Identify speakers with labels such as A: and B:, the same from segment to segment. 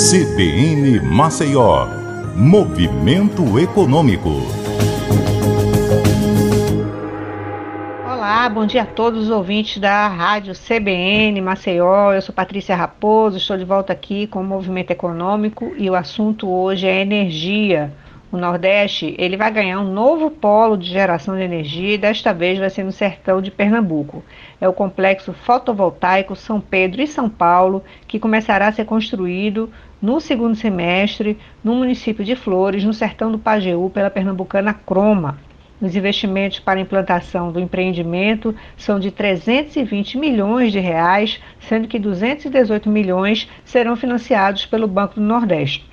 A: CBN Maceió, Movimento Econômico.
B: Olá, bom dia a todos os ouvintes da Rádio CBN Maceió. Eu sou Patrícia Raposo, estou de volta aqui com o Movimento Econômico e o assunto hoje é energia. O Nordeste ele vai ganhar um novo polo de geração de energia e desta vez vai ser no sertão de Pernambuco. É o complexo fotovoltaico São Pedro e São Paulo, que começará a ser construído no segundo semestre no município de Flores, no sertão do Pajeú, pela pernambucana Croma. Os investimentos para a implantação do empreendimento são de 320 milhões de reais, sendo que 218 milhões serão financiados pelo Banco do Nordeste.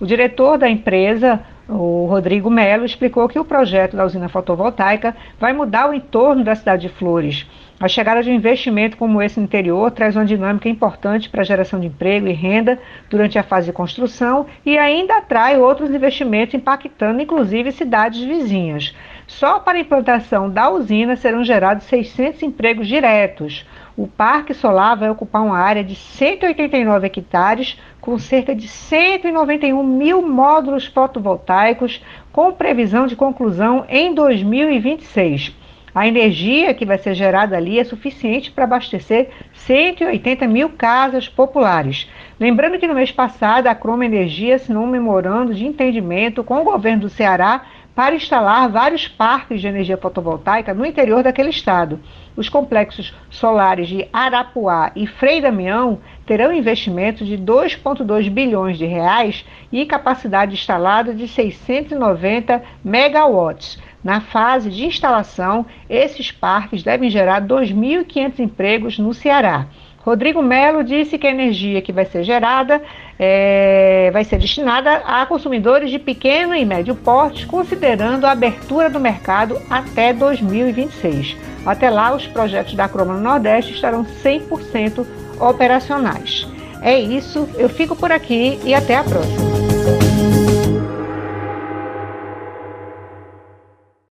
B: O diretor da empresa, o Rodrigo Melo, explicou que o projeto da usina fotovoltaica vai mudar o entorno da cidade de Flores. A chegada de um investimento como esse no interior traz uma dinâmica importante para a geração de emprego e renda durante a fase de construção e ainda atrai outros investimentos impactando inclusive cidades vizinhas. Só para a implantação da usina serão gerados 600 empregos diretos. O parque solar vai ocupar uma área de 189 hectares, com cerca de 191 mil módulos fotovoltaicos, com previsão de conclusão em 2026. A energia que vai ser gerada ali é suficiente para abastecer 180 mil casas populares. Lembrando que no mês passado a Croma Energia assinou um memorando de entendimento com o governo do Ceará para instalar vários parques de energia fotovoltaica no interior daquele estado. Os complexos solares de Arapuá e Frei Damião terão investimento de 2,2 bilhões de reais e capacidade instalada de 690 megawatts. Na fase de instalação, esses parques devem gerar 2.500 empregos no Ceará. Rodrigo Melo disse que a energia que vai ser gerada é, vai ser destinada a consumidores de pequeno e médio porte, considerando a abertura do mercado até 2026. Até lá, os projetos da Croma no Nordeste estarão 100% operacionais. É isso, eu fico por aqui e até a próxima.